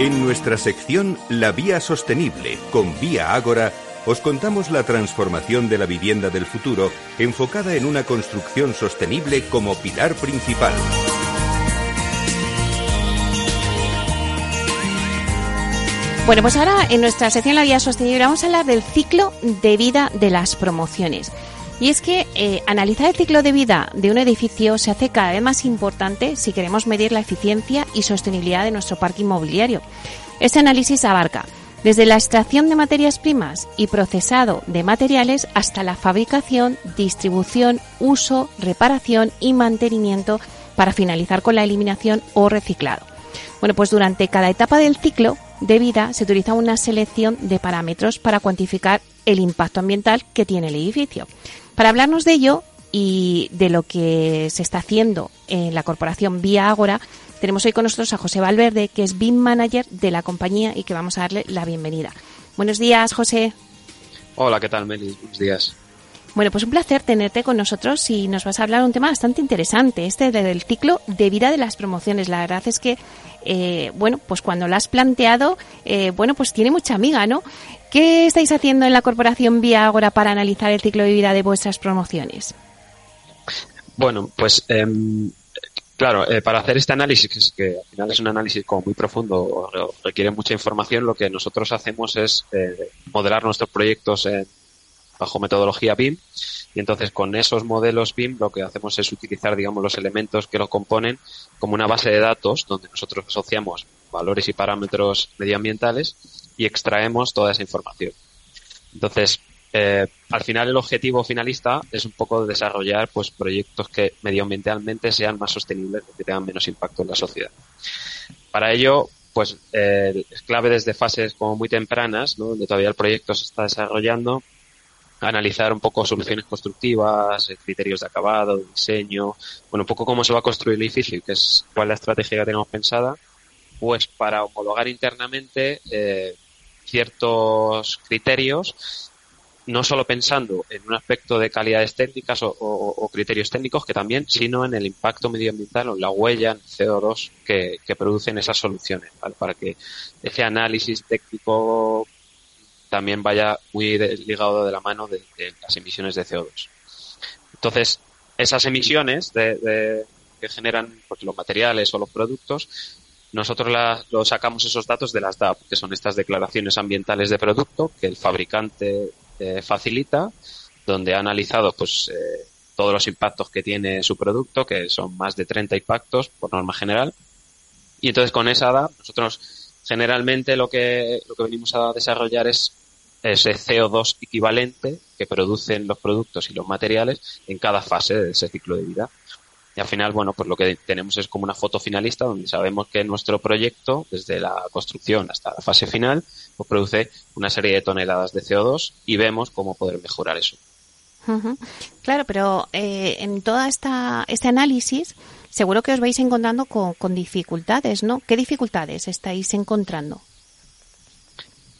En nuestra sección La Vía Sostenible con Vía Ágora, os contamos la transformación de la vivienda del futuro enfocada en una construcción sostenible como pilar principal. Bueno, pues ahora en nuestra sección La Vía Sostenible vamos a hablar del ciclo de vida de las promociones. Y es que eh, analizar el ciclo de vida de un edificio se hace cada vez más importante si queremos medir la eficiencia y sostenibilidad de nuestro parque inmobiliario. Este análisis abarca desde la extracción de materias primas y procesado de materiales hasta la fabricación, distribución, uso, reparación y mantenimiento para finalizar con la eliminación o reciclado. Bueno, pues durante cada etapa del ciclo de vida se utiliza una selección de parámetros para cuantificar el impacto ambiental que tiene el edificio. Para hablarnos de ello y de lo que se está haciendo en la corporación Vía Ágora, tenemos hoy con nosotros a José Valverde, que es BIM Manager de la compañía y que vamos a darle la bienvenida. Buenos días, José. Hola, ¿qué tal, Meli? Buenos días. Bueno, pues un placer tenerte con nosotros y nos vas a hablar un tema bastante interesante, este del ciclo de vida de las promociones. La verdad es que, eh, bueno, pues cuando lo has planteado, eh, bueno, pues tiene mucha amiga, ¿no? ¿Qué estáis haciendo en la corporación Vía Agora para analizar el ciclo de vida de vuestras promociones? Bueno, pues em, claro, eh, para hacer este análisis, que, al final es un análisis como muy profundo, requiere mucha información, lo que nosotros hacemos es eh, modelar nuestros proyectos bajo metodología BIM y entonces con esos modelos BIM lo que hacemos es utilizar, digamos, los elementos que lo componen como una base de datos donde nosotros asociamos valores y parámetros medioambientales y extraemos toda esa información. Entonces, eh, al final el objetivo finalista es un poco desarrollar pues proyectos que medioambientalmente sean más sostenibles que tengan menos impacto en la sociedad. Para ello, pues eh, es clave desde fases como muy tempranas, ¿no? donde todavía el proyecto se está desarrollando, analizar un poco soluciones constructivas, eh, criterios de acabado, diseño, bueno, un poco cómo se va a construir el edificio, que es cuál es la estrategia que tenemos pensada, pues para homologar internamente eh, ciertos criterios, no solo pensando en un aspecto de calidades técnicas o, criterios técnicos, que también, sino en el impacto medioambiental o la huella en CO2 que, producen esas soluciones, para que ese análisis técnico también vaya muy ligado de la mano de, las emisiones de CO2. Entonces, esas emisiones de, que generan pues, los materiales o los productos nosotros lo sacamos esos datos de las DAP, que son estas declaraciones ambientales de producto que el fabricante eh, facilita, donde ha analizado pues eh, todos los impactos que tiene su producto, que son más de 30 impactos por norma general. Y entonces con esa DAP nosotros generalmente lo que, lo que venimos a desarrollar es ese CO2 equivalente que producen los productos y los materiales en cada fase de ese ciclo de vida. Y al final, bueno, pues lo que tenemos es como una foto finalista donde sabemos que nuestro proyecto, desde la construcción hasta la fase final, pues produce una serie de toneladas de CO2 y vemos cómo poder mejorar eso. Claro, pero eh, en toda esta este análisis seguro que os vais encontrando con, con dificultades, ¿no? ¿Qué dificultades estáis encontrando?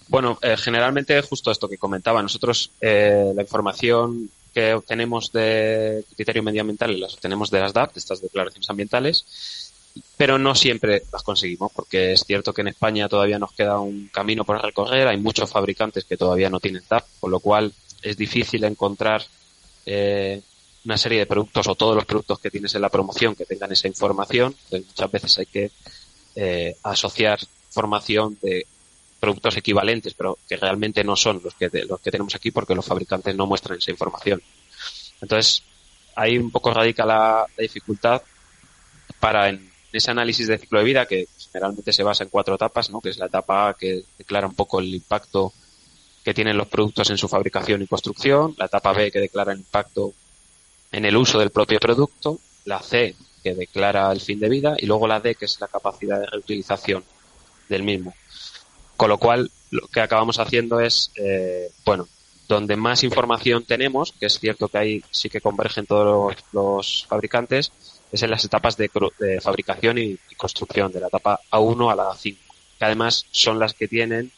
Bueno, eh, generalmente justo esto que comentaba. Nosotros eh, la información que obtenemos de criterio medioambiental las obtenemos de las DAP, de estas declaraciones ambientales, pero no siempre las conseguimos, porque es cierto que en España todavía nos queda un camino por recorrer, hay muchos fabricantes que todavía no tienen DAP, con lo cual es difícil encontrar eh, una serie de productos o todos los productos que tienes en la promoción que tengan esa información. muchas veces hay que eh, asociar información de productos equivalentes, pero que realmente no son los que, los que tenemos aquí porque los fabricantes no muestran esa información. Entonces, ahí un poco radica la, dificultad para en ese análisis de ciclo de vida que generalmente se basa en cuatro etapas, ¿no? que es la etapa que declara un poco el impacto que tienen los productos en su fabricación y construcción, la etapa B que declara el impacto en el uso del propio producto, la C que declara el fin de vida y luego la D que es la capacidad de reutilización del mismo. Con lo cual, lo que acabamos haciendo es, eh, bueno, donde más información tenemos, que es cierto que ahí sí que convergen todos los, fabricantes, es en las etapas de, fabricación y, construcción, de la etapa A1 a la A5, que además son las que tienen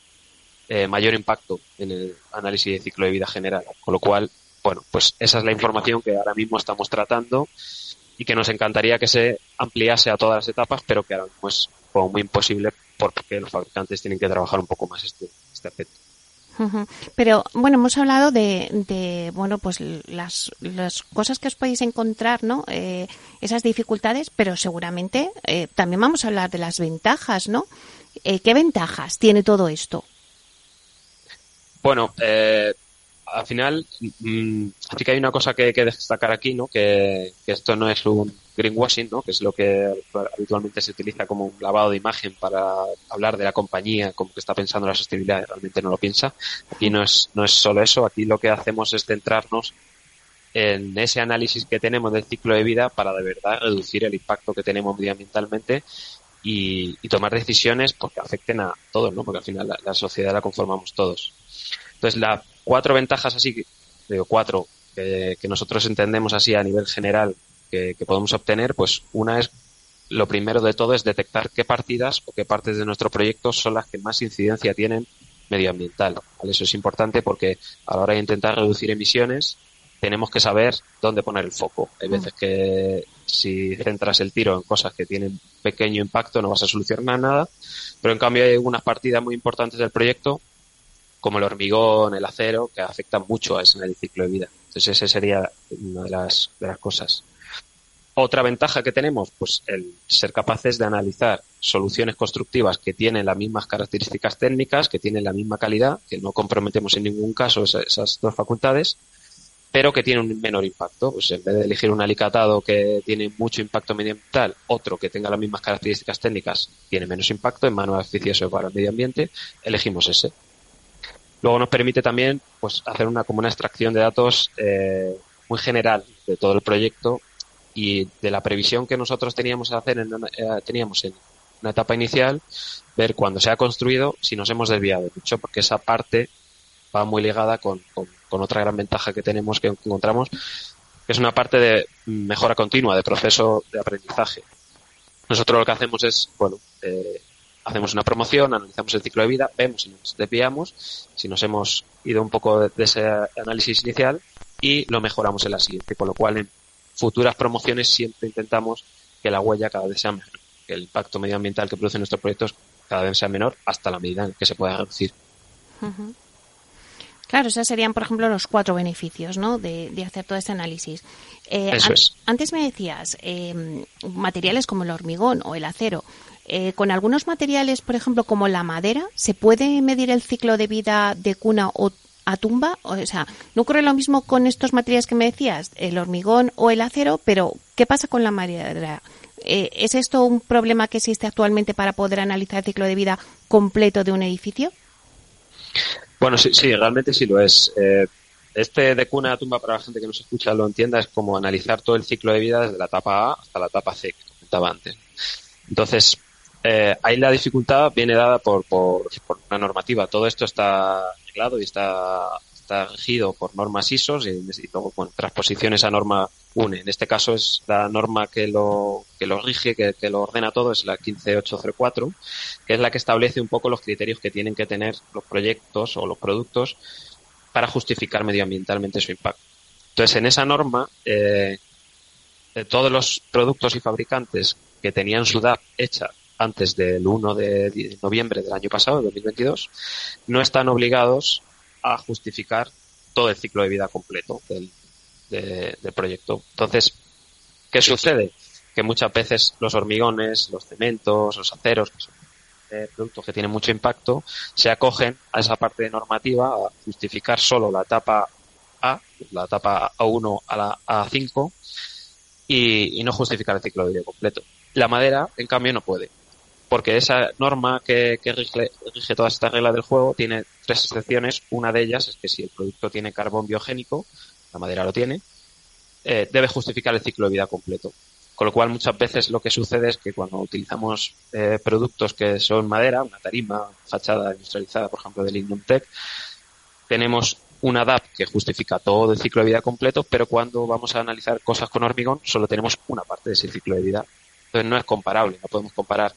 eh, mayor impacto en el análisis de ciclo de vida general. Con lo cual, bueno, pues esa es la información que ahora mismo estamos tratando y que nos encantaría que se ampliase a todas las etapas, pero que ahora mismo es como muy imposible porque los fabricantes tienen que trabajar un poco más este, este aspecto. Pero bueno, hemos hablado de, de bueno, pues las, las, cosas que os podéis encontrar, ¿no? Eh, esas dificultades, pero seguramente eh, también vamos a hablar de las ventajas, ¿no? Eh, ¿Qué ventajas tiene todo esto? Bueno, eh, al final, mmm, sí que hay una cosa que que destacar aquí, ¿no? Que, esto no es un greenwashing, ¿no? Que es lo que habitualmente se utiliza como un lavado de imagen para hablar de la compañía, como que está pensando la sostenibilidad, realmente no lo piensa. Aquí no es, no es solo eso, aquí lo que hacemos es centrarnos en ese análisis que tenemos del ciclo de vida para de verdad reducir el impacto que tenemos medioambientalmente y, tomar decisiones porque afecten a todos, ¿no? Porque al final la, la sociedad la conformamos todos. Entonces, las cuatro ventajas así, digo cuatro, que, que, nosotros entendemos así a nivel general que, que, podemos obtener, pues una es, lo primero de todo es detectar qué partidas o qué partes de nuestro proyecto son las que más incidencia tienen medioambiental. ¿vale? Eso es importante porque a la hora de intentar reducir emisiones tenemos que saber dónde poner el foco. Hay veces que si centras el tiro en cosas que tienen pequeño impacto no vas a solucionar nada, pero en cambio hay unas partidas muy importantes del proyecto como el hormigón, el acero, que afectan mucho a ese en ciclo de vida. Entonces, esa sería una de las, de las cosas. Otra ventaja que tenemos, pues el ser capaces de analizar soluciones constructivas que tienen las mismas características técnicas, que tienen la misma calidad, que no comprometemos en ningún caso esas, dos facultades, pero que tienen un menor impacto. Pues en vez de elegir un alicatado que tiene mucho impacto medioambiental, otro que tenga las mismas características técnicas, tiene menos impacto, es más beneficioso para el medio ambiente, elegimos ese. Luego nos permite también pues hacer una como una extracción de datos eh, muy general de todo el proyecto y de la previsión que nosotros teníamos a hacer en una, eh, teníamos en una etapa inicial ver cuando se ha construido si nos hemos desviado mucho porque esa parte va muy ligada con, con, con otra gran ventaja que tenemos que encontramos que es una parte de mejora continua de proceso de aprendizaje. Nosotros lo que hacemos es bueno eh, hacemos una promoción, analizamos el ciclo de vida, vemos si nos desviamos, si nos hemos ido un poco de, ese análisis inicial y lo mejoramos en la siguiente, con lo cual en futuras promociones siempre intentamos que la huella cada vez sea menor, que el impacto medioambiental que producen nuestros proyectos cada vez sea menor hasta la medida en que se pueda reducir. Uh -huh. Claro, esos serían, por ejemplo, los cuatro beneficios ¿no? de, de hacer todo este análisis. Eh, Eso an es. Antes me decías, eh, materiales como el hormigón o el acero, eh, con algunos materiales, por ejemplo, como la madera, ¿se puede medir el ciclo de vida de cuna o a tumba? O sea, no ocurre lo mismo con estos materiales que me decías, el hormigón o el acero, pero ¿qué pasa con la madera? Eh, ¿Es esto un problema que existe actualmente para poder analizar el ciclo de vida completo de un edificio? Bueno, sí, sí realmente sí lo es. Eh, este de cuna a tumba, para la gente que nos escucha lo entienda, es como analizar todo el ciclo de vida desde la etapa A hasta la etapa C, que comentaba antes. Entonces, eh, ahí la dificultad viene dada por, por, por, una normativa. Todo esto está arreglado y está, está regido por normas ISO y, y luego con transposiciones a norma UNE. En este caso es la norma que lo, que lo rige, que, que, lo ordena todo, es la 15804, que es la que establece un poco los criterios que tienen que tener los proyectos o los productos para justificar medioambientalmente su impacto. Entonces, en esa norma, eh, todos los productos y fabricantes que tenían su DAP hecha antes del 1 de noviembre del año pasado, de 2022, no están obligados a justificar todo el ciclo de vida completo del, de, del proyecto. Entonces, ¿qué sucede? Que muchas veces los hormigones, los cementos, los aceros, que son eh, productos que tienen mucho impacto, se acogen a esa parte de normativa a justificar solo la etapa A, la etapa A1 a la A5, y, y no justificar el ciclo de vida completo. La madera, en cambio, no puede porque esa norma que, rige, rige, todas estas reglas del juego tiene tres excepciones. Una de ellas es que si el producto tiene carbón biogénico, la madera lo tiene, eh, debe justificar el ciclo de vida completo. Con lo cual muchas veces lo que sucede es que cuando utilizamos eh, productos que son madera, una tarima, fachada industrializada, por ejemplo, del Lignum Tech, tenemos una DAP que justifica todo el ciclo de vida completo, pero cuando vamos a analizar cosas con hormigón solo tenemos una parte de ese ciclo de vida. Entonces no es comparable, no podemos comparar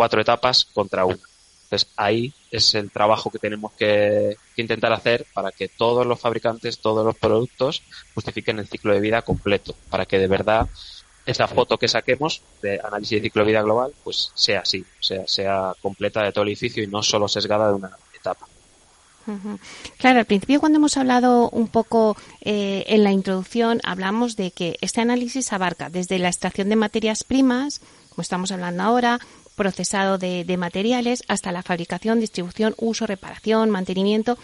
cuatro etapas contra una. Entonces ahí es el trabajo que tenemos que, intentar hacer para que todos los fabricantes, todos los productos justifiquen el ciclo de vida completo, para que de verdad esa foto que saquemos de análisis de ciclo de vida global, pues sea así, sea, sea completa de todo el edificio y no solo sesgada de una etapa. Claro, al principio cuando hemos hablado un poco eh, en la introducción, hablamos de que este análisis abarca desde la extracción de materias primas, como estamos hablando ahora, procesado de, materiales, hasta la fabricación, distribución, uso, reparación, mantenimiento,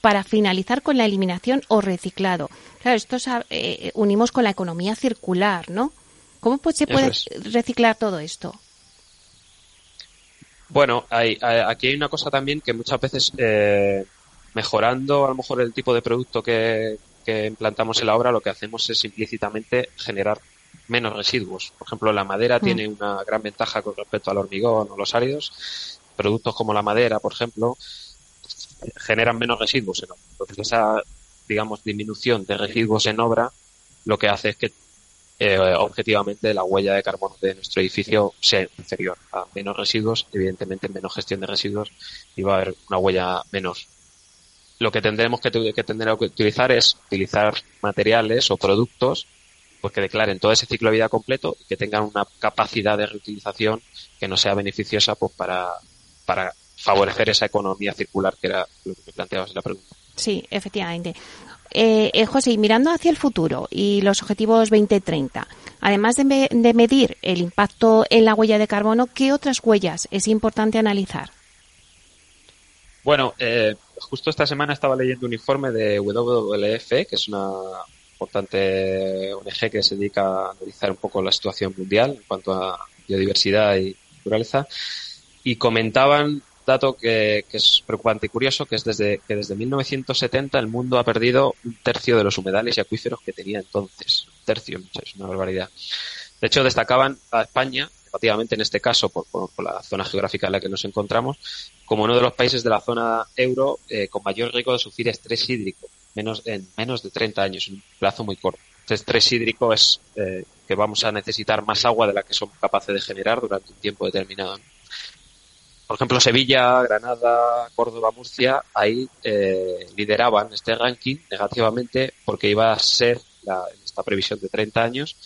para finalizar con la eliminación o reciclado. Claro, esto eh, unimos con la economía circular, ¿no? ¿Cómo pues, se puede reciclar todo esto? Bueno, hay, aquí hay una cosa también que muchas veces eh, mejorando a lo mejor el tipo de producto que, implantamos en la obra, lo que hacemos es implícitamente generar menos residuos. Por ejemplo, la madera mm. tiene una gran ventaja con respecto al hormigón o los áridos. Productos como la madera, por ejemplo, generan menos residuos en obra. Entonces, esa, digamos, disminución de residuos en obra lo que hace es que eh, objetivamente la huella de carbono de nuestro edificio sea inferior a menos residuos, evidentemente menos gestión de residuos y va a haber una huella menor lo que tendremos que, que tener que utilizar es utilizar materiales o productos pues que declaren todo ese ciclo de vida completo y que tengan una capacidad de reutilización que no sea beneficiosa pues para, para favorecer esa economía circular que era lo que me planteabas en la pregunta. Sí, efectivamente. Eh, eh, José, mirando hacia el futuro y los objetivos 2030, además de, de medir el impacto en la huella de carbono, ¿qué otras huellas es importante analizar? Bueno, eh, justo esta semana estaba leyendo un informe de WWF, que es una importante ONG que se dedica a analizar un poco la situación mundial en cuanto a biodiversidad y naturaleza, y comentaban dato que, es preocupante y curioso, que es desde que desde 1970 el mundo ha perdido un tercio de los humedales y acuíferos que tenía entonces. Un tercio, es una barbaridad. De hecho, destacaban a España, relativamente en este caso, por, la zona geográfica en la que nos encontramos, como uno de los países de la zona euro eh, con mayor riesgo de sufrir estrés hídrico, menos, en menos de 30 años, en un plazo muy corto. Este estrés hídrico es eh, que vamos a necesitar más agua de la que somos capaces de generar durante un tiempo determinado. Por ejemplo, Sevilla, Granada, Córdoba, Murcia, ahí eh, lideraban este ranking negativamente porque iba a ser, la, esta previsión de 30 años,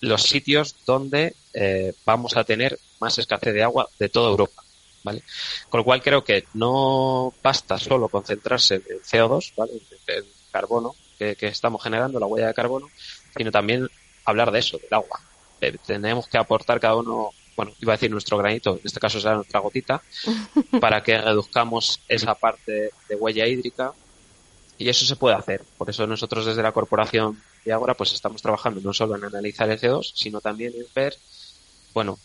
los sitios donde eh, vamos a tener más escasez de agua de toda Europa. ¿Vale? Con lo cual creo que no basta solo concentrarse en CO2, ¿vale? en carbono que, estamos generando, la huella de carbono, sino también hablar de eso, del agua. Eh, tenemos que aportar cada uno, bueno, iba a decir nuestro granito, en este caso será nuestra gotita, para que reduzcamos esa parte de huella hídrica y eso se puede hacer. Por eso nosotros desde la corporación de Agora pues estamos trabajando no solo en analizar el CO2, sino también en ver, bueno,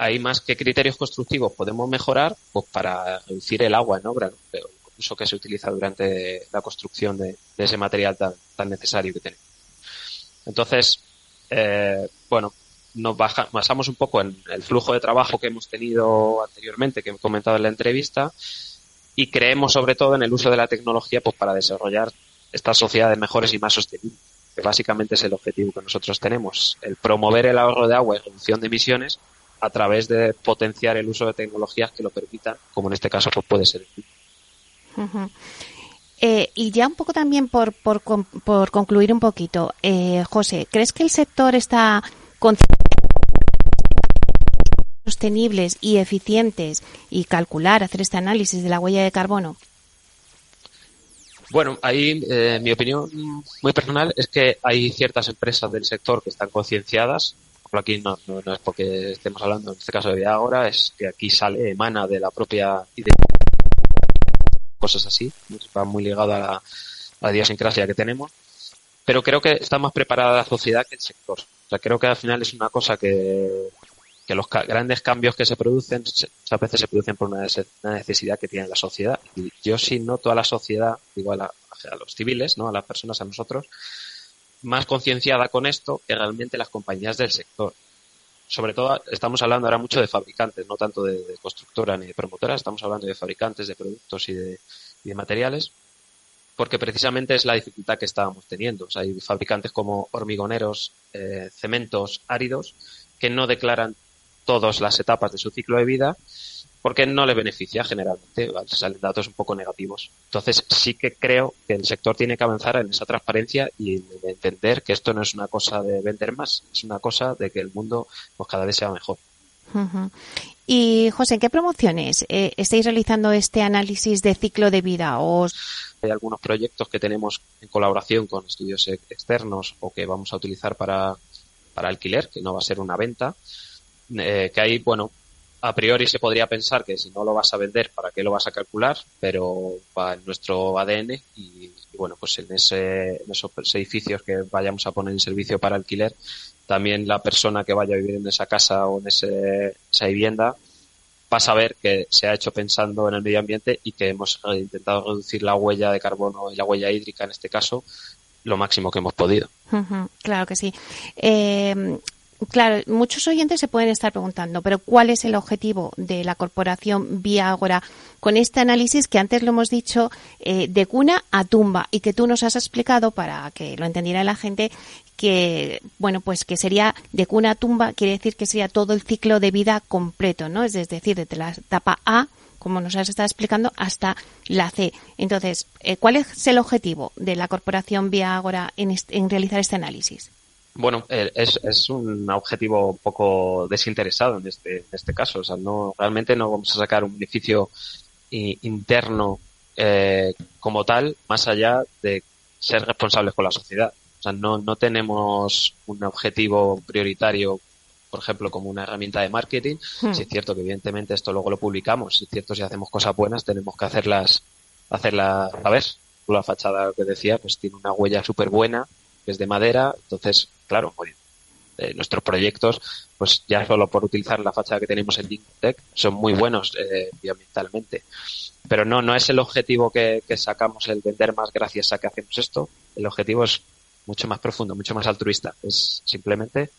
hay más que criterios constructivos podemos mejorar pues para reducir el agua en obra, el uso que se utiliza durante la construcción de, ese material tan, tan, necesario que tenemos. Entonces, eh, bueno, nos basamos un poco en el flujo de trabajo que hemos tenido anteriormente, que he comentado en la entrevista, y creemos sobre todo en el uso de la tecnología pues para desarrollar estas sociedades mejores y más sostenibles, que básicamente es el objetivo que nosotros tenemos, el promover el ahorro de agua y reducción de emisiones a través de potenciar el uso de tecnologías que lo permitan, como en este caso pues puede ser. Eh, y ya un poco también por, por, por concluir un poquito, eh, José, ¿crees que el sector está sostenibles y eficientes y calcular, hacer este análisis de la huella de carbono? Bueno, ahí eh, mi opinión muy personal es que hay ciertas empresas del sector que están concienciadas. Por aquí no, es porque estemos hablando en este caso de ahora, es que aquí sale, emana de la propia cosas así, va muy ligado a la, a idiosincrasia que tenemos. Pero creo que está más preparada la sociedad que el sector. O sea, creo que al final es una cosa que que los grandes cambios que se producen muchas veces se producen por una, necesidad que tiene la sociedad. Y yo sí noto a la sociedad, digo a, los civiles, ¿no? a las personas, a nosotros, más concienciada con esto que realmente las compañías del sector. Sobre todo estamos hablando ahora mucho de fabricantes, no tanto de, constructora ni de promotora, estamos hablando de fabricantes de productos y de, materiales, porque precisamente es la dificultad que estábamos teniendo. hay fabricantes como hormigoneros, eh, cementos áridos, que no declaran todas las etapas de su ciclo de vida porque no le beneficia generalmente, salen datos un poco negativos. Entonces sí que creo que el sector tiene que avanzar en esa transparencia y en entender que esto no es una cosa de vender más, es una cosa de que el mundo pues cada vez sea mejor. Y José, ¿en qué promociones eh, estáis realizando este análisis de ciclo de vida? Hay algunos proyectos que tenemos en colaboración con estudios externos o que vamos a utilizar para, para alquiler, que no va a ser una venta, eh, que ahí, bueno, a priori se podría pensar que si no lo vas a vender, ¿para qué lo vas a calcular? Pero va en nuestro ADN y, bueno, pues en, ese, en esos edificios que vayamos a poner en servicio para alquiler, también la persona que vaya a vivir en esa casa o en ese, esa vivienda va a saber que se ha hecho pensando en el medio ambiente y que hemos intentado reducir la huella de carbono y la huella hídrica en este caso lo máximo que hemos podido. claro que sí. Eh, Claro, muchos oyentes se pueden estar preguntando, pero ¿cuál es el objetivo de la corporación Vía Agora con este análisis que antes lo hemos dicho eh, de cuna a tumba y que tú nos has explicado para que lo entendiera la gente que bueno pues que sería de cuna a tumba quiere decir que sería todo el ciclo de vida completo, ¿no? Es decir, desde la etapa A como nos has estado explicando, hasta la C. Entonces, eh, ¿cuál es el objetivo de la corporación Vía Agora en, en realizar este análisis? Bueno, eh, es, es un objetivo un poco desinteresado en este, en este caso. O sea, no, realmente no vamos a sacar un beneficio interno eh, como tal, más allá de ser responsables con la sociedad. O sea, no, no tenemos un objetivo prioritario, por ejemplo, como una herramienta de marketing. Hmm. Si es cierto que evidentemente esto luego lo publicamos, si es cierto si hacemos cosas buenas tenemos que hacerlas, hacerlas a ver. La fachada que decía, pues tiene una huella súper buena, que es de madera, entonces claro, eh, nuestros proyectos, pues ya solo por utilizar la fachada que tenemos en Tech, son muy buenos eh. Pero no, no es el objetivo que, sacamos el vender más gracias a que hacemos esto. El objetivo es mucho más profundo, mucho más altruista. Es simplemente,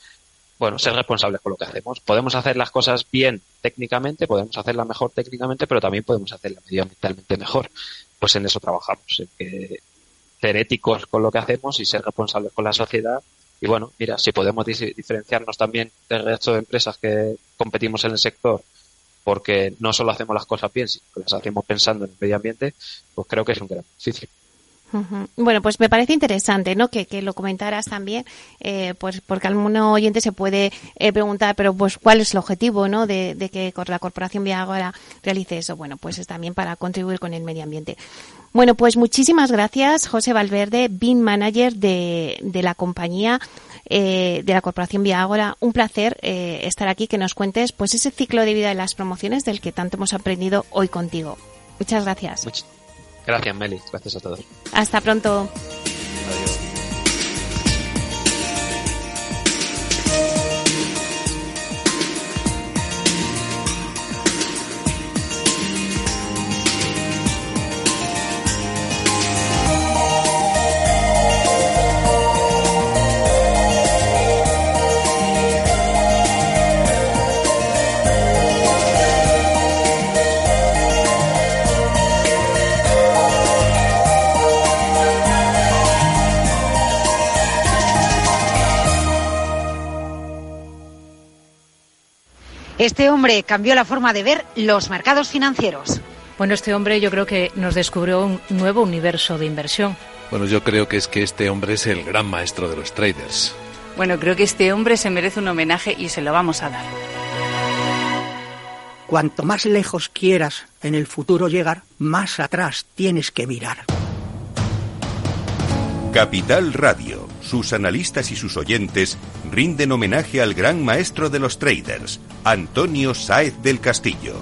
bueno, ser responsables con lo que hacemos. Podemos hacer las cosas bien técnicamente, podemos hacerlas mejor técnicamente, pero también podemos hacerlas medioambientalmente mejor. Pues en eso trabajamos, en que ser éticos con lo que hacemos y ser responsables con la sociedad y bueno, mira, si podemos diferenciarnos también del resto de empresas que competimos en el sector, porque no solo hacemos las cosas bien, sino que las hacemos pensando en el medio ambiente, pues creo que es un gran beneficio. Bueno, pues me parece interesante, ¿no? Que, lo comentaras también, eh, pues porque algún oyente se puede eh, preguntar, pero pues cuál es el objetivo, ¿no? De, que la corporación Viagora realice eso. Bueno, pues es también para contribuir con el medio ambiente. Bueno, pues muchísimas gracias, José Valverde, BIN Manager de, de la compañía eh, de la corporación Viagora. Un placer estar aquí, que nos cuentes, pues ese ciclo de vida de las promociones del que tanto hemos aprendido hoy contigo. Muchas gracias. Gracias, Meli. Gracias a todos. Hasta pronto. Este hombre cambió la forma de ver los mercados financieros. Bueno, este hombre yo creo que nos descubrió un nuevo universo de inversión. Bueno, yo creo que es que este hombre es el gran maestro de los traders. Bueno, creo que este hombre se merece un homenaje y se lo vamos a dar. Cuanto más lejos quieras en el futuro llegar, más atrás tienes que mirar. Capital Radio, sus analistas y sus oyentes rinden homenaje al gran maestro de los traders, Antonio Sáez del Castillo.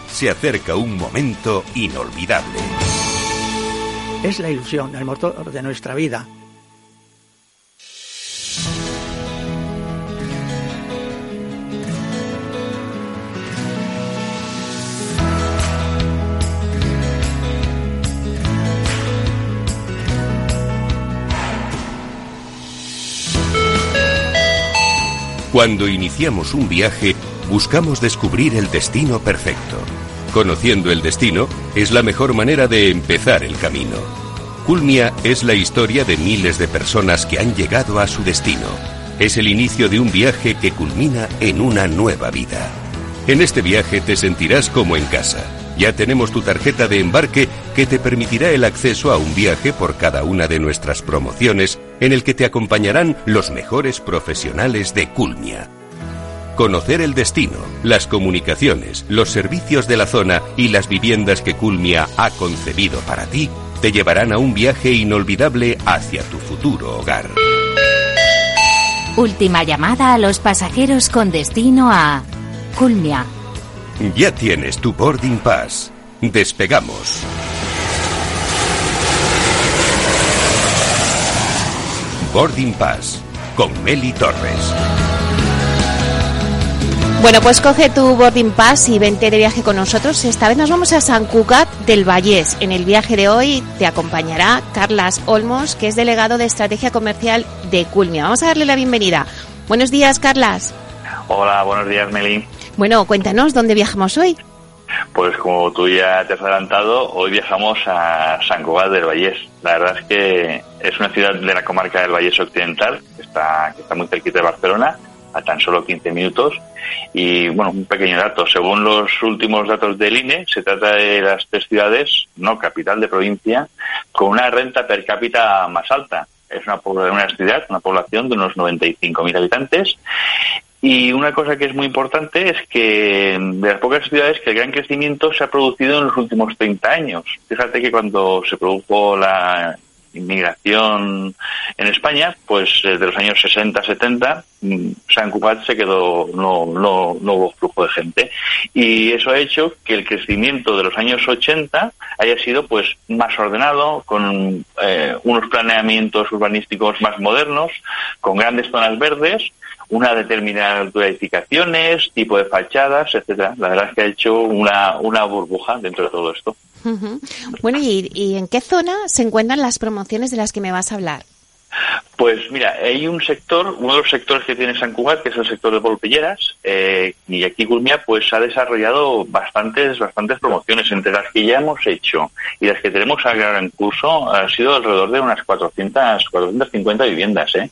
se acerca un momento inolvidable. Es la ilusión, el motor de nuestra vida. Cuando iniciamos un viaje, buscamos descubrir el destino perfecto. Conociendo el destino es la mejor manera de empezar el camino. Culmia es la historia de miles de personas que han llegado a su destino. Es el inicio de un viaje que culmina en una nueva vida. En este viaje te sentirás como en casa. Ya tenemos tu tarjeta de embarque que te permitirá el acceso a un viaje por cada una de nuestras promociones en el que te acompañarán los mejores profesionales de Culmia. Conocer el destino, las comunicaciones, los servicios de la zona y las viviendas que Culmia ha concebido para ti te llevarán a un viaje inolvidable hacia tu futuro hogar. Última llamada a los pasajeros con destino a Culmia. Ya tienes tu boarding pass. Despegamos. Boarding Pass con Meli Torres. Bueno, pues coge tu boarding pass y vente de viaje con nosotros. Esta vez nos vamos a San Cugat del Vallés. En el viaje de hoy te acompañará Carlas Olmos, que es delegado de Estrategia Comercial de Culmia. Vamos a darle la bienvenida. Buenos días, Carlas. Hola, buenos días, Meli. Bueno, cuéntanos, ¿dónde viajamos hoy? Pues como tú ya te has adelantado, hoy viajamos a San Cugat del Vallés. La verdad es que es una ciudad de la comarca del Vallés Occidental, que está, que está muy cerquita de Barcelona, a tan solo 15 minutos. Y bueno, un pequeño dato. Según los últimos datos del INE, se trata de las tres ciudades, no capital de provincia, con una renta per cápita más alta. Es una, una ciudad, una población de unos 95.000 habitantes. Y una cosa que es muy importante es que de las pocas ciudades que el gran crecimiento se ha producido en los últimos 30 años. Fíjate que cuando se produjo la inmigración en España, pues eh, de los años 60-70, mm, San Cugat se quedó, no, no, no hubo flujo de gente. Y eso ha hecho que el crecimiento de los años 80 haya sido pues más ordenado, con eh, unos planeamientos urbanísticos más modernos, con grandes zonas verdes, una determinada altura de edificaciones, tipo de fachadas, etcétera. La verdad es que ha hecho una, una burbuja dentro de todo esto. Bueno, ¿y, ¿y en qué zona se encuentran las promociones de las que me vas a hablar? Pues mira, hay un sector, uno de los sectores que tiene San Cugat, que es el sector de Volpelleras, eh, y aquí Culmia pues ha desarrollado bastantes, bastantes promociones, entre las que ya hemos hecho y las que tenemos ahora en curso, ha sido alrededor de unas 400, 450 viviendas. ¿eh?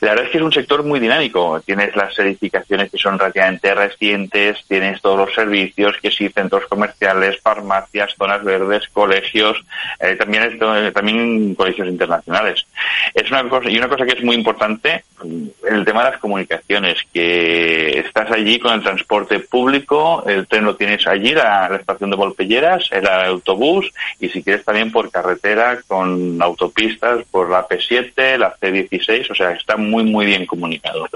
La verdad es que es un sector muy dinámico, tienes las edificaciones que son relativamente recientes, tienes todos los servicios, que sí, centros comerciales, farmacias, zonas verdes, colegios, eh, también, también colegios internacionales. Es una cosa, y una cosa que es muy importante, el tema de las comunicaciones, que estás allí con el transporte público, el tren lo tienes allí, la, estación de Volpelleras, el autobús, y si quieres también por carretera, con autopistas, por la P7, la C16, o sea, está muy, muy bien comunicado.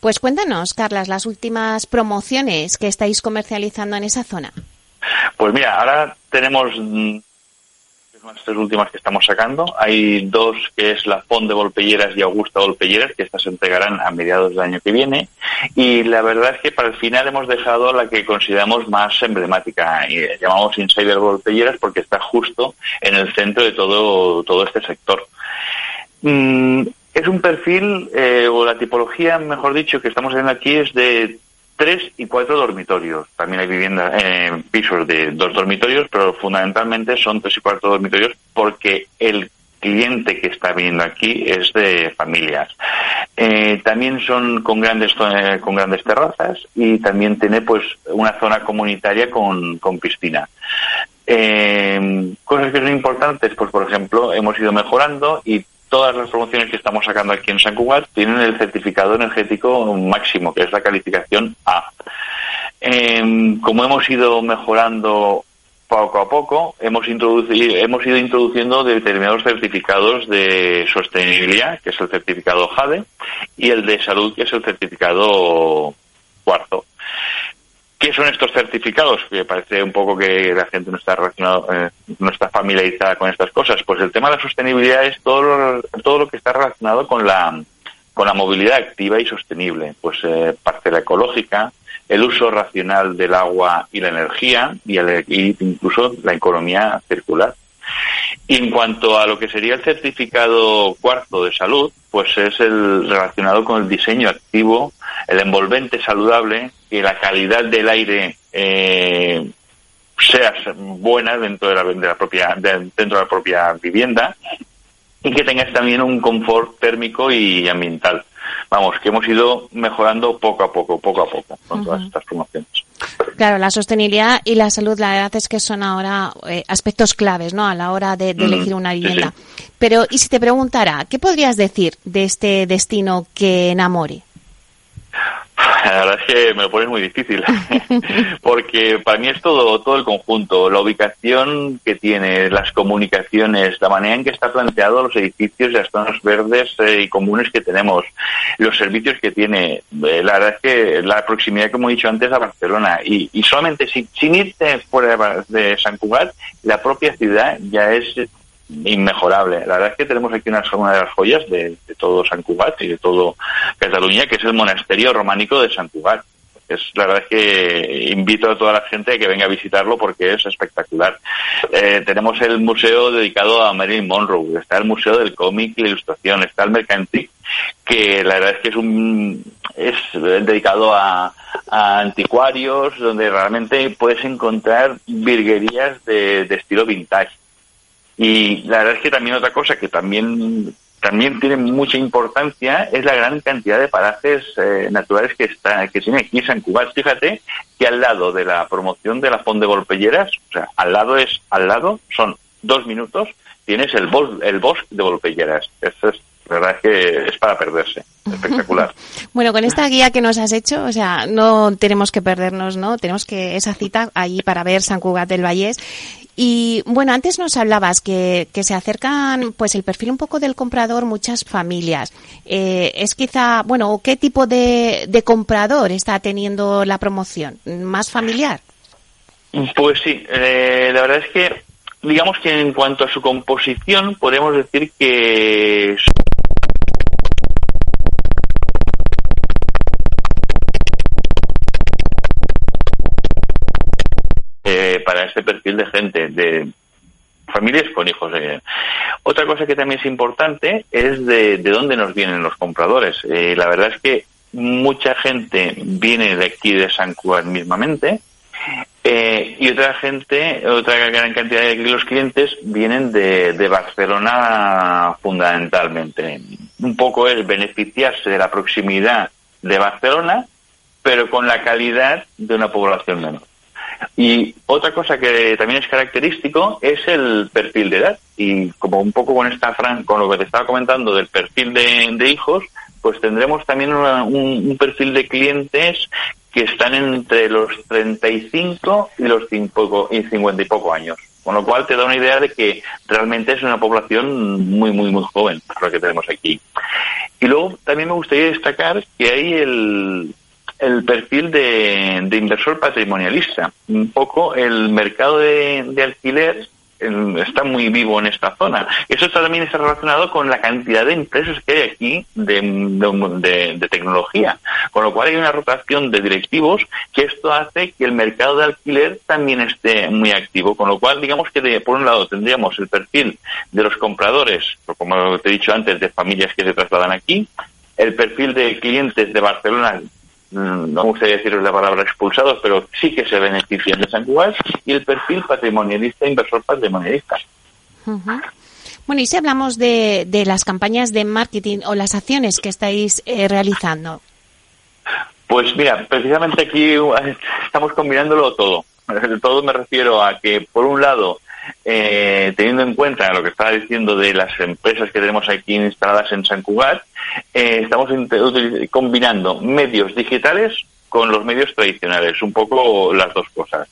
Pues cuéntanos, Carlas, las últimas promociones que estáis comercializando en esa zona. Pues mira, ahora tenemos las tres últimas que estamos sacando. Hay dos que es la Fond de Volpelleras y Augusta Volpelleras, que estas se entregarán a mediados del año que viene. Y la verdad es que para el final hemos dejado la que consideramos más emblemática. Y llamamos Insider Volpelleras porque está justo en el centro de todo, todo este sector. Mm, es un perfil, eh, o la tipología, mejor dicho, que estamos viendo aquí es de tres y cuatro dormitorios. También hay viviendas, eh, pisos de dos dormitorios, pero fundamentalmente son tres y cuatro dormitorios porque el cliente que está viniendo aquí es de familias. Eh, también son con grandes eh, con grandes terrazas y también tiene pues una zona comunitaria con, con piscina. Eh, cosas que son importantes, pues por ejemplo, hemos ido mejorando y todas las promociones que estamos sacando aquí en San Cugat tienen el certificado energético máximo, que es la calificación A. Em, como hemos ido mejorando poco a poco, hemos, introducido, hemos ido introduciendo determinados certificados de sostenibilidad, que es el certificado JADE, y el de salud, que es el certificado cuarto. ¿Qué son estos certificados? Que parece un poco que la gente no está relacionado, eh, no está familiarizada con estas cosas. Pues el tema de la sostenibilidad es todo lo, todo lo que está relacionado con la, con la movilidad activa y sostenible. Pues eh, parcela ecológica, el uso racional del agua y la energía y, y incluso la economía circular. Y en cuanto a lo que sería el certificado cuarto de salud, pues es el relacionado con el diseño activo, el envolvente saludable y la calidad del aire eh, sea buena dentro de la, de la propia dentro de la propia vivienda y que tengas también un confort térmico y ambiental. Vamos, que hemos ido mejorando poco a poco, poco a poco con todas estas promociones. Claro, la sostenibilidad y la salud, la verdad es que son ahora eh, aspectos claves, ¿no? A la hora de, de elegir una vivienda. Pero, y si te preguntara, ¿qué podrías decir de este destino que enamore? La verdad es que me lo pones muy difícil, porque para mí es todo, todo el conjunto, la ubicación que tiene, las comunicaciones, la manera en que está planteado los edificios y las zonas verdes eh, y comunes que tenemos, los servicios que tiene. Eh, la verdad es que la proximidad, como he dicho antes, a Barcelona y, y solamente sin, sin irte fuera de San Cugat, la propia ciudad ya es inmejorable. La verdad es que tenemos aquí una, de las joyas de, todo San Cugat y de todo Cataluña, que es el monasterio románico de San Cugat. Es, la verdad es que invito a toda la gente a que venga a visitarlo porque es espectacular. Eh, tenemos el museo dedicado a Marilyn Monroe, está el museo del cómic y la ilustración, está el Mercantic, que la verdad es que es un es dedicado a, anticuarios, donde realmente puedes encontrar virguerías de, de estilo vintage y la verdad es que también otra cosa que también también tiene mucha importancia es la gran cantidad de parajes eh, naturales que está que tiene aquí San Cugat. Fíjate que al lado de la promoción de la Fond de Volpelleras, o sea, al lado es al lado son dos minutos tienes el bos, el bosque de Volpelleras. Eso es la verdad es que es para perderse. Espectacular. bueno, con esta guía que nos has hecho, o sea, no tenemos que perdernos, ¿no? Tenemos que esa cita ahí para ver San Cugat del Vallés y bueno, antes nos hablabas que, se acercan, pues el perfil un poco del comprador, muchas familias. Eh, es quizá, bueno, ¿qué tipo de, de comprador está teniendo la promoción? ¿Más familiar? Pues sí, eh, la verdad es que, digamos que en cuanto a su composición, podemos decir que para este perfil de gente, de familias con hijos. Eh. Otra cosa que también es importante es de, de dónde nos vienen los compradores. Eh, la verdad es que mucha gente viene de aquí de San Juan mismamente eh, y otra gente, otra gran cantidad de los clientes vienen de Barcelona fundamentalmente. Un poco es beneficiarse de la proximidad de Barcelona, pero con la calidad de una población menor. Y otra cosa que también es característico es el perfil de edad. Y como un poco con esta Fran, con lo que te estaba comentando del perfil de, de hijos, pues tendremos también una, un, perfil de clientes que están entre los 35 y los 5 y 50 y poco años. Con lo cual te da una idea de que realmente es una población muy, muy, muy joven, lo que tenemos aquí. Y luego también me gustaría destacar que hay el, el perfil de, de, inversor patrimonialista. Un poco el mercado de, alquiler está muy vivo en esta zona. Eso también está relacionado con la cantidad de empresas que hay aquí de, de, de, tecnología, con lo cual hay una rotación de directivos que esto hace que el mercado de alquiler también esté muy activo, con lo cual digamos que de, por un lado tendríamos el perfil de los compradores, como te he dicho antes, de familias que se trasladan aquí, el perfil de clientes de Barcelona no me gustaría deciros la palabra expulsados, pero sí que se benefician de San Cugat y el perfil patrimonialista, inversor patrimonialista. Uh -huh. Bueno, y si hablamos de, de, las campañas de marketing o las acciones que estáis eh, realizando. Pues mira, precisamente aquí estamos combinándolo todo. Todo me refiero a que, por un lado, eh, teniendo en cuenta lo que estaba diciendo de las empresas que tenemos aquí instaladas en San Cugat, eh, estamos combinando medios digitales con los medios tradicionales, un poco las dos cosas.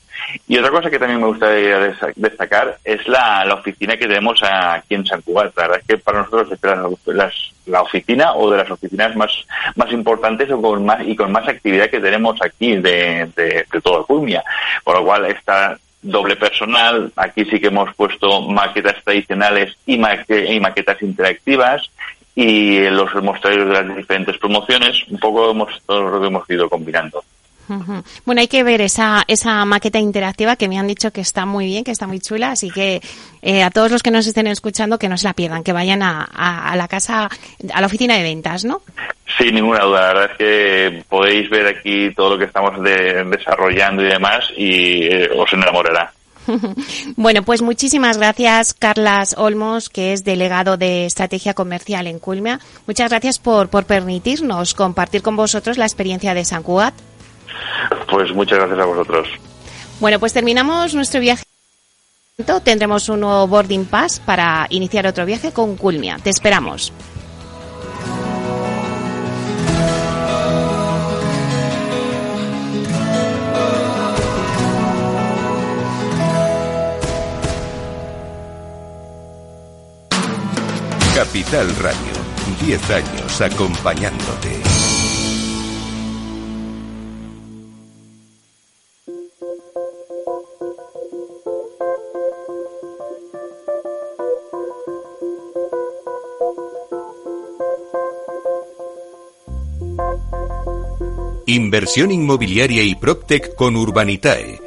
Y otra cosa que también me gustaría destacar es la, la oficina que tenemos aquí en San Cugat. La verdad es que para nosotros es la, oficina o de las oficinas más, más importantes o con más, y con más actividad que tenemos aquí de, de, de Culmia. Por lo cual está doble personal. Aquí sí que hemos puesto maquetas tradicionales y maquetas interactivas y los mostrarios de las diferentes promociones. Un poco hemos, todo lo que hemos ido combinando. Bueno, hay que ver esa, esa maqueta interactiva que me han dicho que está muy bien, que está muy chula, así que eh, a todos los que nos estén escuchando que no se la pierdan, que vayan a, a, la casa, a la oficina de ventas, ¿no? Sin ninguna duda, la verdad es que podéis ver aquí todo lo que estamos desarrollando y demás y eh, os enamorará. bueno, pues muchísimas gracias, Carlas Olmos, que es delegado de Estrategia Comercial en Culmia. Muchas gracias por, por permitirnos compartir con vosotros la experiencia de San Cugat. Pues muchas gracias a vosotros. Bueno, pues terminamos nuestro viaje. Tendremos un nuevo boarding pass para iniciar otro viaje con Culmia. Te esperamos. Capital Radio, 10 años acompañándote. Inversión inmobiliaria y PropTech con Urbanitae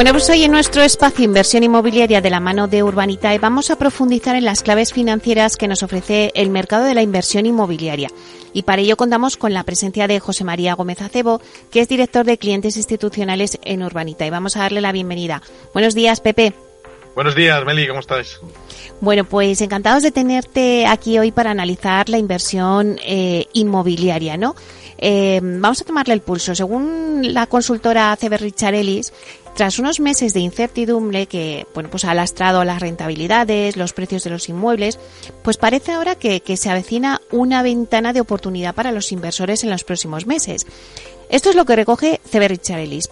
Bueno, pues hoy en nuestro espacio Inversión Inmobiliaria de la mano de Urbanitae vamos a profundizar en las claves financieras que nos ofrece el mercado de la inversión inmobiliaria. Y para ello contamos con la presencia de José María Gómez Acebo, que es director de clientes institucionales en Urbanitae. Vamos a darle la bienvenida. Buenos días, Pepe. Buenos días, Meli, ¿cómo estás? Bueno, pues encantados de tenerte aquí hoy para analizar la inversión eh, inmobiliaria, ¿no? Eh, vamos a tomarle el pulso. Según la consultora CB Richard Ellis, tras unos meses de incertidumbre que bueno, pues ha lastrado las rentabilidades, los precios de los inmuebles, pues parece ahora que, se avecina una ventana de oportunidad para los inversores en los próximos meses. Esto es lo que recoge CB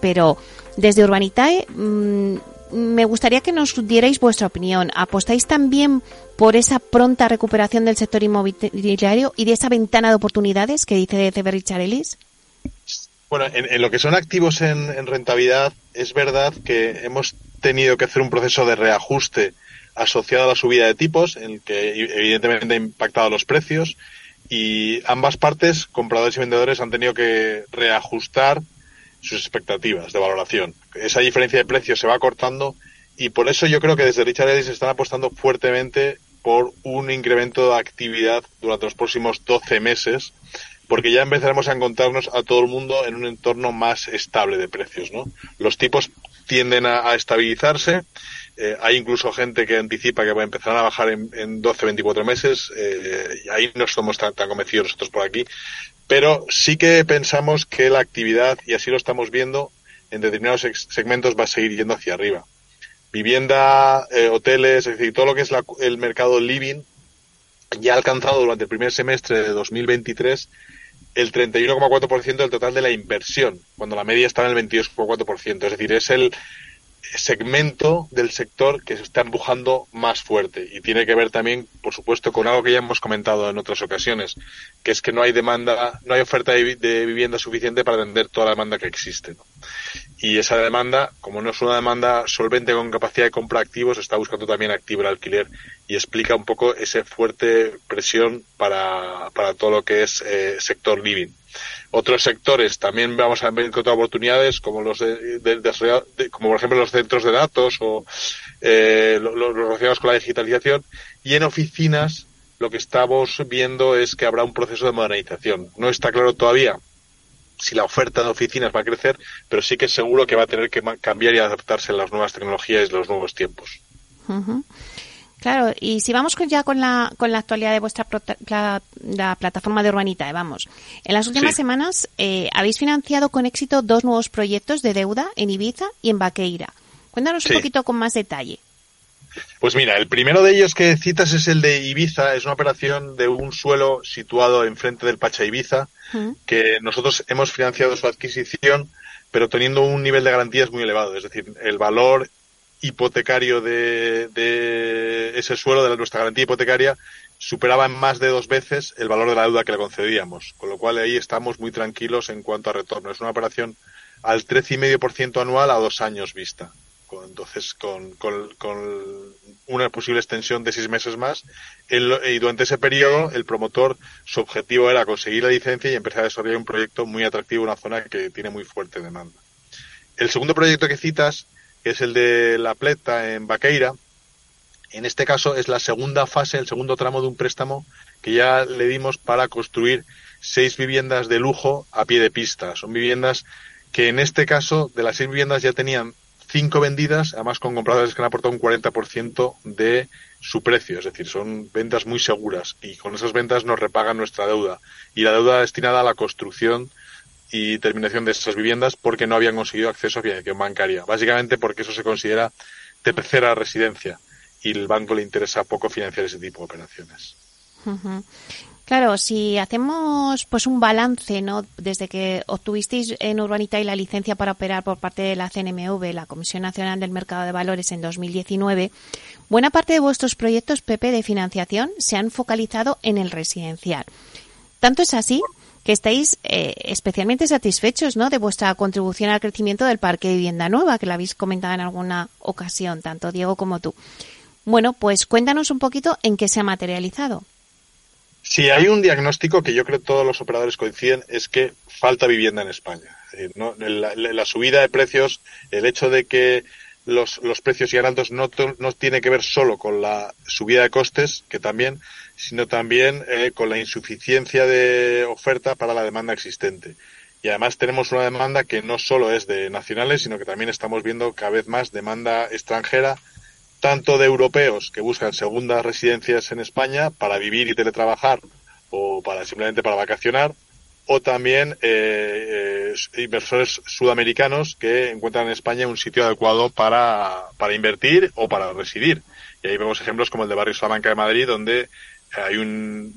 pero desde Urbanitae mm, me gustaría que nos dierais vuestra opinión. ¿Apostáis también por esa pronta recuperación del sector inmobiliario y de esa ventana de oportunidades que dice CB Richard Ellis? Bueno, en, lo que son activos en, rentabilidad, es verdad que hemos tenido que hacer un proceso de reajuste asociado a la subida de tipos, en el que evidentemente ha impactado los precios, y ambas partes, compradores y vendedores, han tenido que reajustar sus expectativas de valoración. Esa diferencia de precios se va cortando y por eso yo creo que desde Richard Ellis están apostando fuertemente por un incremento de actividad durante los próximos 12 meses, porque ya empezaremos a encontrarnos a todo el mundo en un entorno más estable de precios, ¿no? Los tipos tienden a, estabilizarse, eh, hay incluso gente que anticipa que va a empezar a bajar en, en 12, 24 meses, eh, ahí no somos tan, convencidos nosotros por aquí, pero sí que pensamos que la actividad, y así lo estamos viendo, en determinados segmentos va a seguir yendo hacia arriba. Vivienda, eh, hoteles, es decir, todo lo que es el mercado living ya ha alcanzado durante el primer semestre de 2023 el 31,4% del total de la inversión, cuando la media estaba en el 22,4%. Es decir, es el segmento del sector que se está empujando más fuerte y tiene que ver también, por supuesto, con algo que ya hemos comentado en otras ocasiones, que es que no hay demanda, no hay oferta de, vivienda suficiente para atender toda la demanda que existe. Y esa demanda, como no es una demanda solvente con capacidad de compra activos, está buscando también activo el alquiler y explica un poco esa fuerte presión para, para todo lo que es eh, sector living. Otros sectores también vamos a encontrar oportunidades como los de, como por ejemplo los centros de datos o eh, los, relacionados con la digitalización y en oficinas lo que estamos viendo es que habrá un proceso de modernización. No está claro todavía si la oferta de oficinas va a crecer, pero sí que es seguro que va a tener que cambiar y adaptarse a las nuevas tecnologías y los nuevos tiempos. Claro, y si vamos ya con la, con la actualidad de vuestra la, plataforma de Urbanita, eh, vamos. En las últimas semanas eh, habéis financiado con éxito dos nuevos proyectos de deuda en Ibiza y en Baqueira. Cuéntanos un poquito con más detalle. Pues mira, el primero de ellos que citas es el de Ibiza. Es una operación de un suelo situado enfrente del Pacha Ibiza, que nosotros hemos financiado su adquisición, pero teniendo un nivel de garantías muy elevado. Es decir, el valor hipotecario de, de ese suelo, de nuestra garantía hipotecaria, superaba en más de dos veces el valor de la deuda que le concedíamos, con lo cual ahí estamos muy tranquilos en cuanto a retorno. Es una operación al 13,5% anual a dos años vista. Entonces, con, con, una posible extensión de seis meses más, y durante ese periodo, el promotor, su objetivo era conseguir la licencia y empezar a desarrollar un proyecto muy atractivo en una zona que tiene muy fuerte demanda. El segundo proyecto que citas, que es el de La Pleta en Baqueira, en este caso es la segunda fase, el segundo tramo de un préstamo que ya le dimos para construir seis viviendas de lujo a pie de pista. Son viviendas que en este caso de las seis viviendas ya tenían cinco vendidas, además con compradores que han aportado un 40% de su precio, es decir, son ventas muy seguras y con esas ventas nos repagan nuestra deuda. Y la deuda destinada a la construcción y terminación de esas viviendas porque no habían conseguido acceso a financiación bancaria, básicamente porque eso se considera tercera residencia y el banco le interesa poco financiar ese tipo de operaciones. Claro, si hacemos pues un balance, ¿no? Desde que obtuvisteis en Urbanita y la licencia para operar por parte de la CNMV, la Comisión Nacional del Mercado de Valores en 2019, buena parte de vuestros proyectos PP de financiación se han focalizado en el residencial. Tanto es así que estáis eh, especialmente satisfechos, ¿no? De vuestra contribución al crecimiento del parque de vivienda nueva, que la habéis comentado en alguna ocasión, tanto Diego como tú. Bueno, pues cuéntanos un poquito en qué se ha materializado. Si hay un diagnóstico que yo creo que todos los operadores coinciden es que falta vivienda en España. la, subida de precios, el hecho de que los, los precios sigan altos no, no tiene que ver solo con la subida de costes, que también, sino también eh, con la insuficiencia de oferta para la demanda existente. Y además tenemos una demanda que no solo es de nacionales, sino que también estamos viendo cada vez más demanda extranjera tanto de europeos que buscan segundas residencias en España para vivir y teletrabajar o para simplemente para vacacionar, o también eh, eh, inversores sudamericanos que encuentran en España un sitio adecuado para, para invertir o para residir. Y ahí vemos ejemplos como el de Barrio Salamanca de Madrid, donde hay un,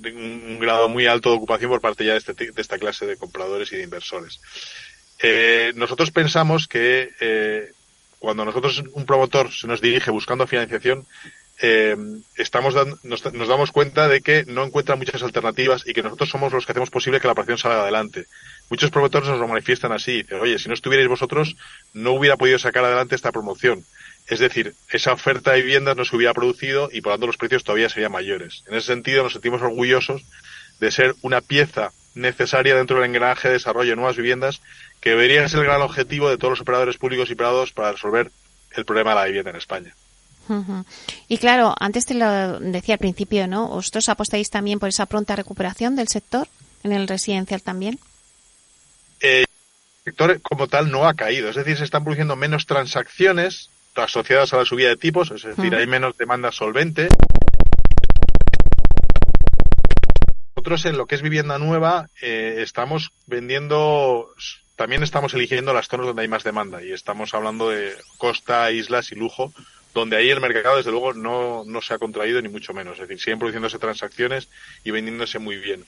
grado muy alto de ocupación por parte ya de, este, de esta clase de compradores y de inversores. Eh, nosotros pensamos que eh, cuando nosotros, un promotor, se nos dirige buscando financiación, eh, estamos nos, damos cuenta de que no encuentra muchas alternativas y que nosotros somos los que hacemos posible que la operación salga adelante. Muchos promotores nos lo manifiestan así. Oye, si no estuvierais vosotros, no hubiera podido sacar adelante esta promoción. Es decir, esa oferta de viviendas no se hubiera producido y por lo tanto los precios todavía serían mayores. En ese sentido nos sentimos orgullosos de ser una pieza necesaria dentro del engranaje de desarrollo de nuevas viviendas que debería ser el gran objetivo de todos los operadores públicos y privados para resolver el problema de la vivienda en España. Y claro, antes te lo decía al principio, ¿no? ¿Vosotros apostáis también por esa pronta recuperación del sector en el residencial también? Eh, el sector como tal no ha caído, es decir, se están produciendo menos transacciones asociadas a la subida de tipos, es decir, hay menos demanda solvente. Nosotros en lo que es vivienda nueva eh, estamos vendiendo también estamos eligiendo las zonas donde hay más demanda y estamos hablando de costa, islas y lujo, donde ahí el mercado desde luego no, no se ha contraído ni mucho menos, es decir, siguen produciéndose transacciones y vendiéndose muy bien.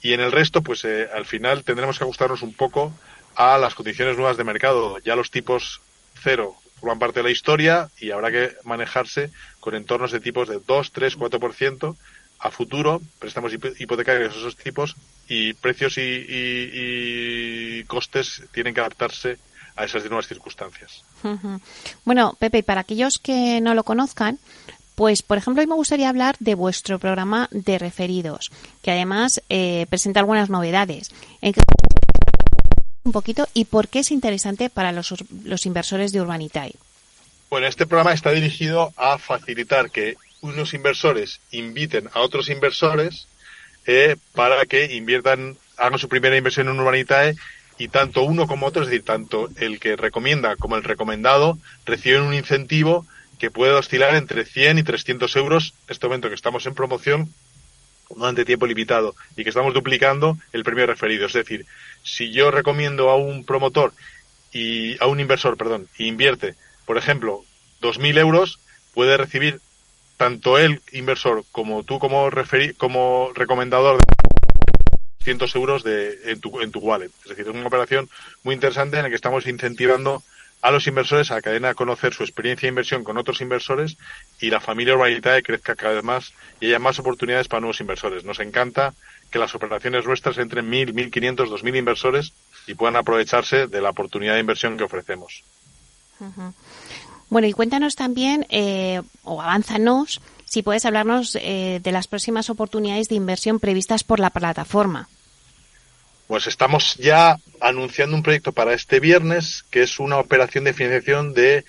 Y en el resto, pues eh, al final tendremos que ajustarnos un poco a las condiciones nuevas de mercado. Ya los tipos cero forman parte de la historia y habrá que manejarse con entornos de tipos de 2, 3, 4% a futuro, préstamos hipotecarios de esos tipos y precios y, costes tienen que adaptarse a esas nuevas circunstancias. Bueno, Pepe, y para aquellos que no lo conozcan, pues, por ejemplo, hoy me gustaría hablar de vuestro programa de referidos, que además eh, presenta algunas novedades. Un poquito y por qué es interesante para los, los inversores de Urbanitae. Bueno, este programa está dirigido a facilitar que unos inversores inviten a otros inversores eh, para que inviertan, hagan su primera inversión en Urbanitae y tanto uno como otro, es decir, tanto el que recomienda como el recomendado, reciben un incentivo que puede oscilar entre 100 y 300 euros este momento que estamos en promoción durante tiempo limitado y que estamos duplicando el premio referido. Es decir, si yo recomiendo a un promotor y a un inversor, perdón, y invierte, por ejemplo, 2.000 euros, puede recibir tanto el inversor como tú como, como recomendador de cientos euros de, en, tu, en tu wallet. Es decir, es una operación muy interesante en la que estamos incentivando a los inversores a que den a conocer su experiencia de inversión con otros inversores y la familia Urbanitae crezca cada vez más y haya más oportunidades para nuevos inversores. Nos encanta que las operaciones nuestras entren mil, mil quinientos, dos mil inversores y puedan aprovecharse de la oportunidad de inversión que ofrecemos. Bueno, y cuéntanos también, eh, o avánzanos, si puedes hablarnos eh, de las próximas oportunidades de inversión previstas por la plataforma. Pues estamos ya anunciando un proyecto para este viernes, que es una operación de financiación de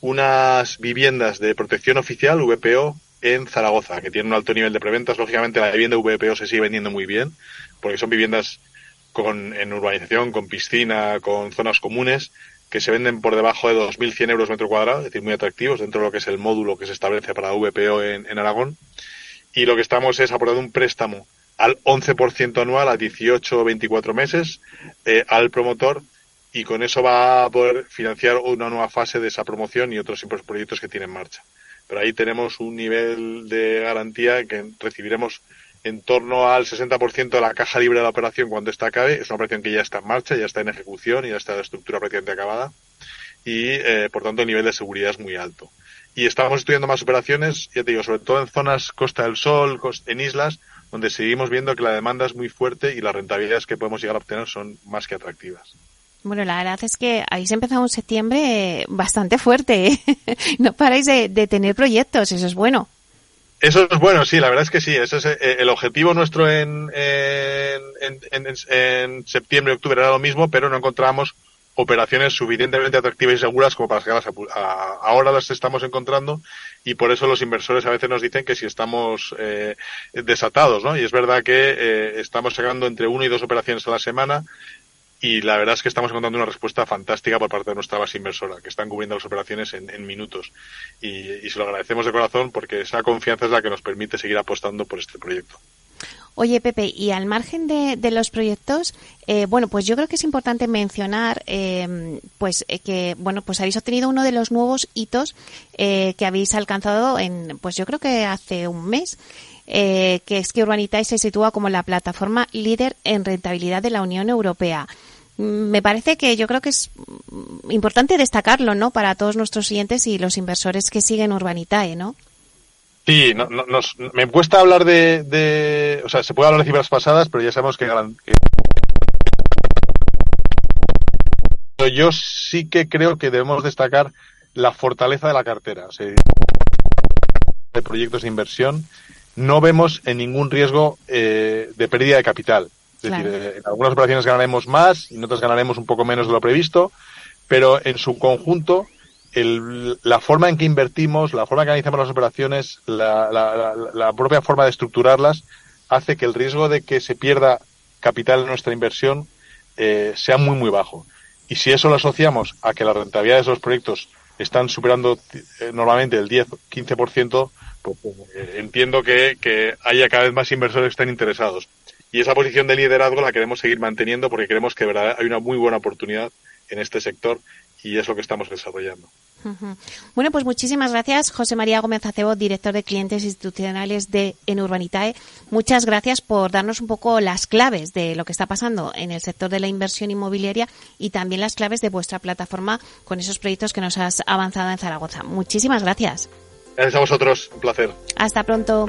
unas viviendas de protección oficial, VPO, en Zaragoza, que tiene un alto nivel de preventas. Lógicamente la vivienda VPO se sigue vendiendo muy bien, porque son viviendas con, en urbanización, con piscina, con zonas comunes, que se venden por debajo de 2.100 euros metro cuadrado, es decir, muy atractivos dentro de lo que es el módulo que se establece para VPO en, en Aragón. Y lo que estamos es aportando un préstamo al 11% anual a 18 o 24 meses eh, al promotor y con eso va a poder financiar una nueva fase de esa promoción y otros proyectos que tiene en marcha. Pero ahí tenemos un nivel de garantía que recibiremos en torno al 60% de la caja libre de la operación cuando esta acabe. Es una operación que ya está en marcha, ya está en ejecución y ya está la estructura prácticamente acabada. Y, eh, por tanto, el nivel de seguridad es muy alto. Y estamos estudiando más operaciones, ya te digo, sobre todo en zonas Costa del Sol, en islas, donde seguimos viendo que la demanda es muy fuerte y las rentabilidades que podemos llegar a obtener son más que atractivas. Bueno, la verdad es que habéis empezado en septiembre bastante fuerte. ¿eh? no paráis de, tener proyectos, eso es bueno. Eso es bueno, sí, la verdad es que sí. Ese es eh, el objetivo nuestro en, en, en, en septiembre, octubre era lo mismo, pero no encontramos operaciones suficientemente atractivas y seguras como para sacarlas a, ahora las estamos encontrando y por eso los inversores a veces nos dicen que si estamos eh, desatados, ¿no? Y es verdad que eh, estamos sacando entre una y dos operaciones a la semana y la verdad es que estamos encontrando una respuesta fantástica por parte de nuestra base inversora, que están cubriendo las operaciones en, minutos. Y, y se lo agradecemos de corazón porque esa confianza es la que nos permite seguir apostando por este proyecto. Oye, Pepe, y al margen de, los proyectos, eh, bueno, pues yo creo que es importante mencionar, eh, pues eh, que, bueno, pues habéis obtenido uno de los nuevos hitos eh, que habéis alcanzado en, pues yo creo que hace un mes, eh, que es que Urbanitae se sitúa como la plataforma líder en rentabilidad de la Unión Europea. Mm, me parece que yo creo que es importante destacarlo, ¿no? Para todos nuestros clientes y los inversores que siguen Urbanitae, ¿no? Sí, no, nos, me cuesta hablar de, de, O sea, se puede hablar de cifras pasadas, pero ya sabemos que, Yo sí que creo que debemos destacar la fortaleza de la cartera. O de proyectos de inversión no vemos en ningún riesgo eh, de pérdida de capital. Es decir, eh, en algunas operaciones ganaremos más y en otras ganaremos un poco menos de lo previsto, pero en su conjunto el, la forma en que invertimos, la forma en que analizamos las operaciones, la, propia forma de estructurarlas, hace que el riesgo de que se pierda capital en nuestra inversión eh, sea muy, muy bajo. Y si eso lo asociamos a que las rentabilidades de los proyectos están superando eh, normalmente el 10-15%, pues, pues eh, entiendo que, que haya cada vez más inversores que estén interesados. Y esa posición de liderazgo la queremos seguir manteniendo porque creemos que verdad hay una muy buena oportunidad en este sector y es lo que estamos desarrollando. Bueno, pues muchísimas gracias, José María Gómez Acebo, director de clientes institucionales de en Urbanitae. Muchas gracias por darnos un poco las claves de lo que está pasando en el sector de la inversión inmobiliaria y también las claves de vuestra plataforma con esos proyectos que nos has avanzado en Zaragoza. Muchísimas gracias. Gracias a vosotros, un placer. Hasta pronto.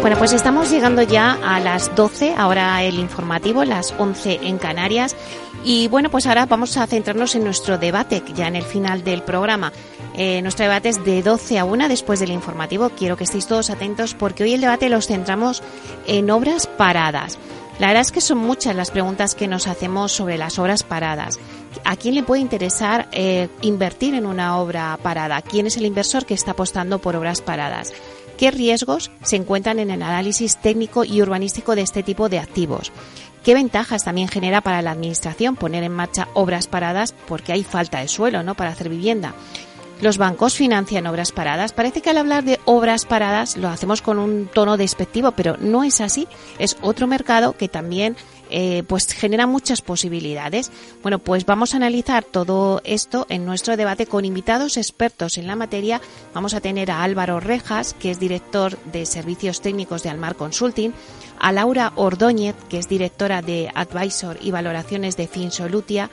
Bueno, pues estamos llegando ya a las 12, ahora el informativo, las 11 en Canarias. Y bueno, pues ahora vamos a centrarnos en nuestro debate, ya en el final del programa. Eh, nuestro debate es de 12 a 1 después del informativo. Quiero que estéis todos atentos porque hoy el debate los centramos en obras paradas. La verdad es que son muchas las preguntas que nos hacemos sobre las obras paradas. ¿A quién le puede interesar eh, invertir en una obra parada? ¿Quién es el inversor que está apostando por obras paradas? ¿Qué riesgos se encuentran en el análisis técnico y urbanístico de este tipo de activos? ¿Qué ventajas también genera para la Administración poner en marcha obras paradas porque hay falta de suelo ¿no? para hacer vivienda? los bancos financian obras paradas. Parece que al hablar de obras paradas lo hacemos con un tono despectivo, pero no es así. Es otro mercado que también eh, pues genera muchas posibilidades. Bueno, pues vamos a analizar todo esto en nuestro debate con invitados expertos en la materia. Vamos a tener a Álvaro Rejas, que es director de servicios técnicos de Almar Consulting, a Laura Ordóñez, que es directora de Advisor y Valoraciones de Finsolutia,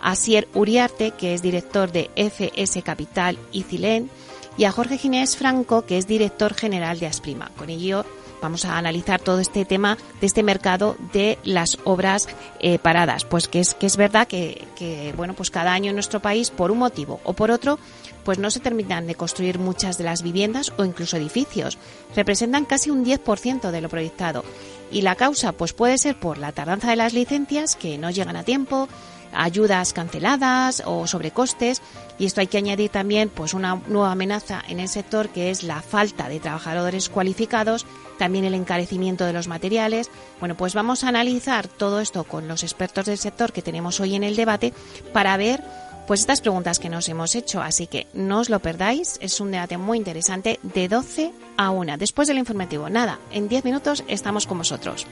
a Sier Uriarte, que es director de FS Capital y Cilén, y a Jorge Ginés Franco, que es director general de Asprima. Con ello vamos a analizar todo este tema de este mercado de las obras eh, paradas. Pues que es, que es verdad que, que, bueno, pues cada año en nuestro país, por un motivo o por otro, pues no se terminan de construir muchas de las viviendas o incluso edificios. Representan casi un 10% de lo proyectado. Y la causa, pues puede ser por la tardanza de las licencias, que no llegan a tiempo, ayudas canceladas o sobrecostes y esto hay que añadir también pues una nueva amenaza en el sector que es la falta de trabajadores cualificados, también el encarecimiento de los materiales. Bueno, pues vamos a analizar todo esto con los expertos del sector que tenemos hoy en el debate para ver pues estas preguntas que nos hemos hecho, así que no os lo perdáis, es un debate muy interesante de 12 a 1, después del informativo. Nada, en 10 minutos estamos con vosotros.